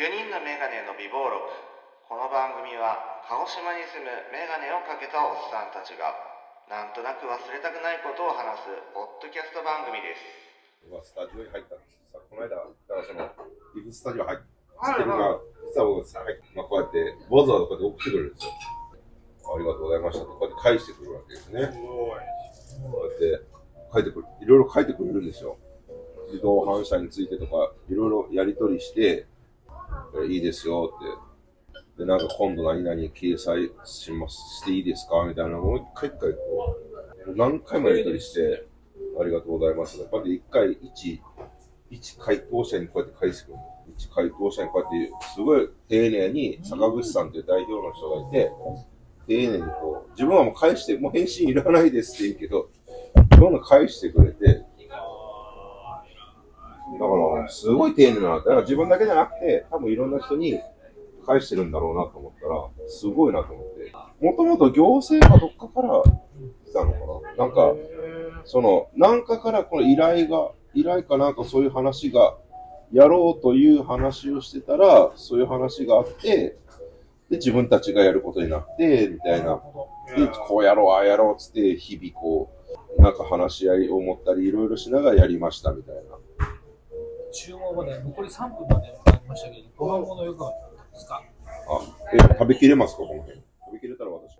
4人のメガネの美貌録この番組は鹿児島に住むメガネをかけたおっさんたちがなんとなく忘れたくないことを話すポッドキャスト番組です僕はスタジオに入ったんですさ、この間、だからその、リフスタジオ入ってるが、実は僕さ、入っまあ、こうやって、わざわざこうやって送ってくれるんですよ。ありがとうございましたと、こうやって返してくるわけですね。こうやって書いてくる、いろいろ書いてくれるんですよ。自動反射についてとか、いろいろやり取りして、いいですよって。で、なんか今度何々掲載します、していいですかみたいなもう一回一回こう、何回もやり取りして、ありがとうございます。こうやって一回一、一回答者にこうやって返してくる。一回答者にこうやって、すごい丁寧に坂口さんという代表の人がいて、丁寧にこう、自分はもう返して、もう返信いらないですって言うけど、どんどん返してくれて、すごい丁寧な、だから自分だけじゃなくて、多分いろんな人に返してるんだろうなと思ったら、すごいなと思って。もともと行政がどっかから来たのかななんか、その、なんかからこの依頼が、依頼かなんかそういう話が、やろうという話をしてたら、そういう話があって、で、自分たちがやることになって、みたいな。で、こうやろう、ああやろうっつって、日々こう、なんか話し合いを思ったり、いろいろしながらやりました、みたいな。注文まで残り3分までなりましたけど、ご飯物よくあったんですか？あ、え、食べきれますか、この辺。食べきれたら私。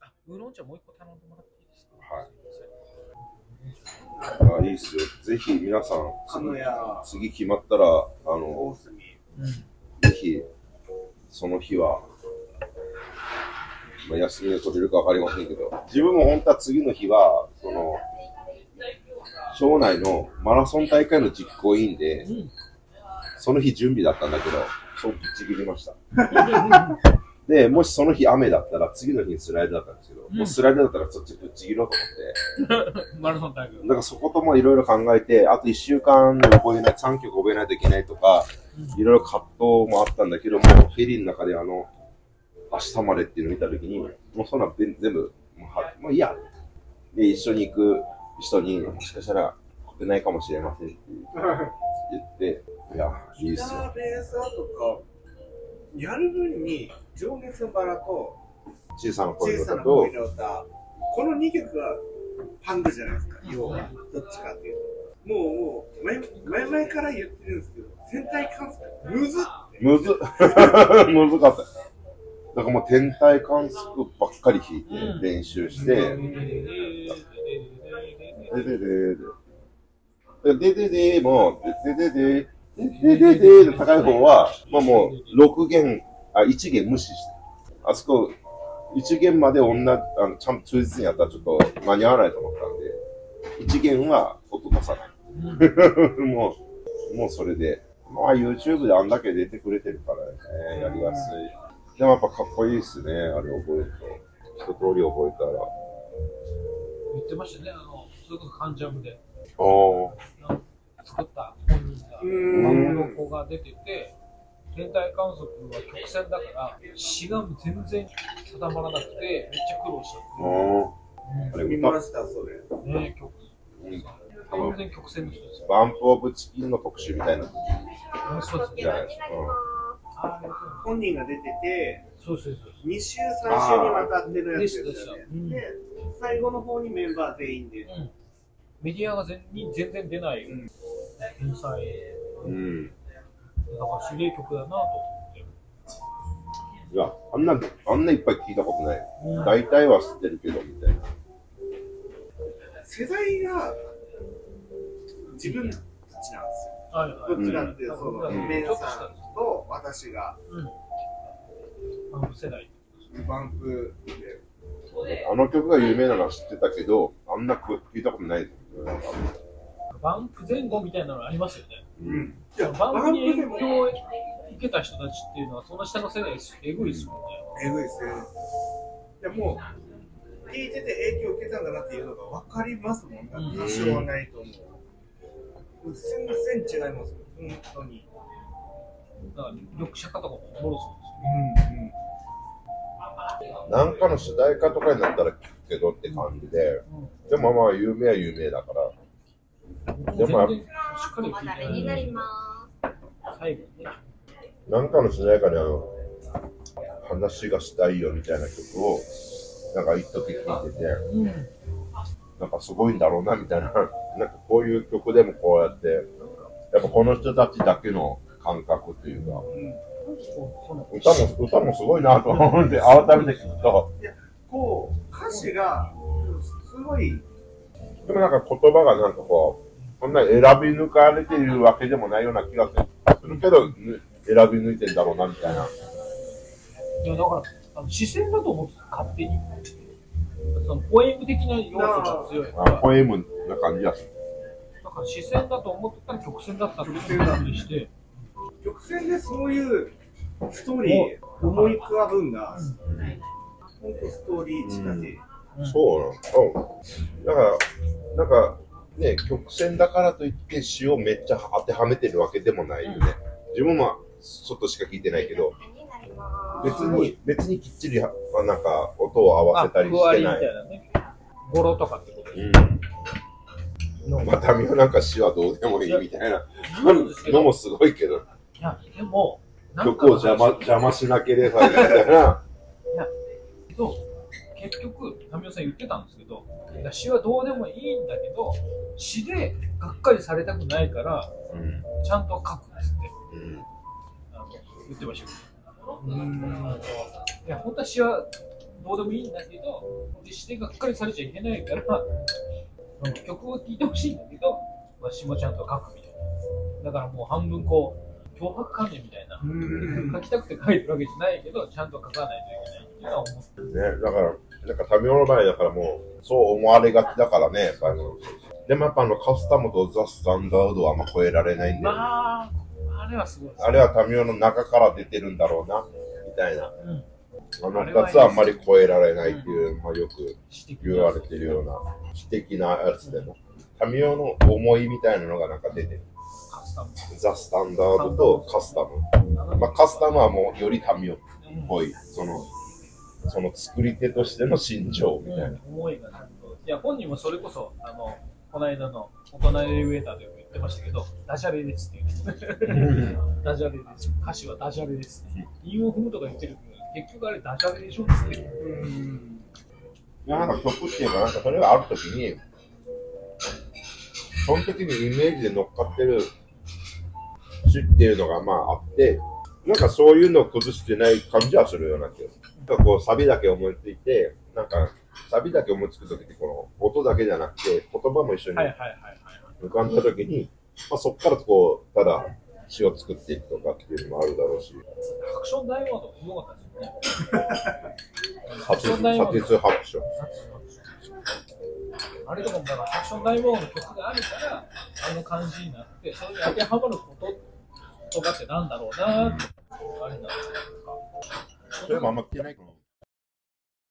あ、ウーロン茶もう一個頼んでもらっていいですか？はいあ、いいっすよ。ぜひ皆さん、次決まったら、あ大の、隅。ぜひ、その日は、まあ、休みを取れるかわかりませんけど、自分も本当は次の日は、その、町内のマラソン大会の実行委員で、うん。その日準備だったんだけど、そうぶっちぎりました。で、もしその日雨だったら、次の日にスライドだったんですけど、もうスライドだったらそっちぶっちぎろうと思って、マラソン大会だからそこともいろいろ考えて、あと1週間で覚えない、3曲覚えないといけないとか、いろいろ葛藤もあったんだけども、フェリーの中であの、明日までっていうのを見たときに、もうそんな全全部、もうはもういいや。で、一緒に行く人に、もしかしたら来れないかもしれませんって言って、いや、いいっすよ。ベースとか、やる分に、情熱のバラと、小さな声小さなの歌と恋、の歌、この2曲がパンクじゃないですか、要は。どっちかっていうと。もう、もう、前前々から言ってるんですけど、天体観測、むずっむずっ、むずかった。だからもう天体観測ばっかり弾いて練習して、でででで。でででも、でででで、でででの高い方は、まあもう、6弦、あ、1弦無視して。あそこ、1弦まで同じ、あの、ちゃんと忠実にやったらちょっと間に合わないと思ったんで、1弦は音出さない。もう、もうそれで。まあ YouTube であんだけ出てくれてるからね、やりやすい。でもやっぱかっこいいっすね、あれ覚えると。一通り覚えたら。言ってましたね、あの、それこそカンジャムで。作った本人が、うーん番の子が出てて、天体観測は曲線だから、詩が全然定まらなくて、めっちゃ苦労した。ああれ見歌ました、それ。ね曲全曲線の人ですよ。バンプオブチキンの特集みたいなうんそうですねじゃないですか。あー本人が出てて、そうそうそうそう。2週、3週にわたってのやつですよね最後の方にメンバー全員で。うんメディアが全に全然出ないうん天才、うん。だからすげえ曲だなと思って。いや、あんな、あんないっぱい聞いたことない。うん大体は知ってるけど、みたいな。世代が自分たちなんですよ。はいはいどっちかっていうと、その、うんメンさんと私がうん。あの世代。バンプで、あの曲が有名なのは知ってたけど、あんな曲聞いたことないバンプ前後みたいなのありますよね。うん。いや、バンプに影も響を受けた人たちっていうのは、その下の世代です。えぐいですもんね。えぐいですね。いや、もう、聞いてて影響を受けたんだなっていうのが分かりますもん。うん多少はないと思う。全然違いますよ、本当に。だから、緑茶化とかもおもろそうんうん。なんかの主題歌とかになったら聞くけどって感じで、うでもまあ有名は有名だから、でも全然しっかり聞いて鍋になりま最後にね。なんかの主題歌であの、話がしたいよみたいな曲を、なんか一時聴いてて、うん。なんかすごいんだろうなみたいな、なんかこういう曲でもこうやって、やっぱこの人たちだけの感覚というか、その歌も、歌もすごいなと思って、改めて聞くと、こう、歌詞が、すごい、でもなんか言葉がなんかこう、そんな選び抜かれているわけでもないような気がするけど、ぬ選び抜いてんだろうなみたいな。いや、だから、あの視線だと思ってた、勝手に。そのポエム的な要素が強いかあら、ポエムな感じがする。だから視線だと思ってたら曲線だったっていうふうにして、曲線でそういうストーリー、思い浮かぶんが、ほんとストーリー仕立て。そうなの。うん。だから、なんか、ね、曲線だからといって詩をめっちゃ当てはめてるわけでもないよね。自分は外しか聞いてないけど、別に、別にきっちり、あなんか、音を合わせたりしてない。たいなね。語呂とかってことですうん。またみはなんか詩はどうでもいいみたいな言うんですけどのもすごいけど、いや、でも、曲を邪魔、邪魔しなければみたいな。と、結局、民生さん言ってたんですけど、いや詩はどうでもいいんだけど、詩でがっかりされたくないから、うん。ちゃんと書くっつってうん。あの言ってましたよ。うん。いや、本当は詩はどうでもいいんだけど、で詩でがっかりされちゃいけないから、うん曲を聴いてほしいんだけど、まあ、詩もちゃんと書くみたいな。だからもう半分こう、脅迫観念みたいな。書きたくて書いてるわけじゃないけど、ちゃんと書かないといけないっていうのは思ってね、だから、なんか、タミオの場合だからもう、そう思われがちだからね、やっぱり。でもやっぱあの、カスタムとザ・スタンダードはあんま超えられないんで、まあ、あれはすごいです。あれはタミオの中から出てるんだろうな、みたいな。うん。あの二つはあんまり超えられないっていう、まあよく言われてるような、知的なやつでも。タミオの思いみたいなのがなんか出てる。タム。ザ・スタンダードとカスタム。まあカスタムはもうよりタミオっうんぽい、その、その作り手としての心情みたいな。思いがちゃんと。いや、本人もそれこそ、あの、この間の大人エレベーターでも言ってましたけど、ダジャレですっていう。ダジャレです。歌詞はダジャレですって。韻を踏むとか言ってるけど、結局あれダジャレでしょって。いや、なんか曲っていうか、なんかそれがあるときに、その時にイメージで乗っかってる詩っていうのがまああって、なんかそういうのを崩してない感じはするような気がする。なんかこうサビだけ思いついて、なんかサビだけ思いつくときってこの音だけじゃなくて言葉も一緒に。浮かんだときに、まあ、そこからこう、ただ詩を作っていくとかっていうのもあるだろうし、ハクション大魔王とかすごかったですよね。ハクシハテョン大魔王。ツハクション。あれとかもだからハクション大魔王の曲があるから、あの感じになって、それに当てはまること言葉ってなんだろうなって、あれなんですか。それもあんま聞けないかな。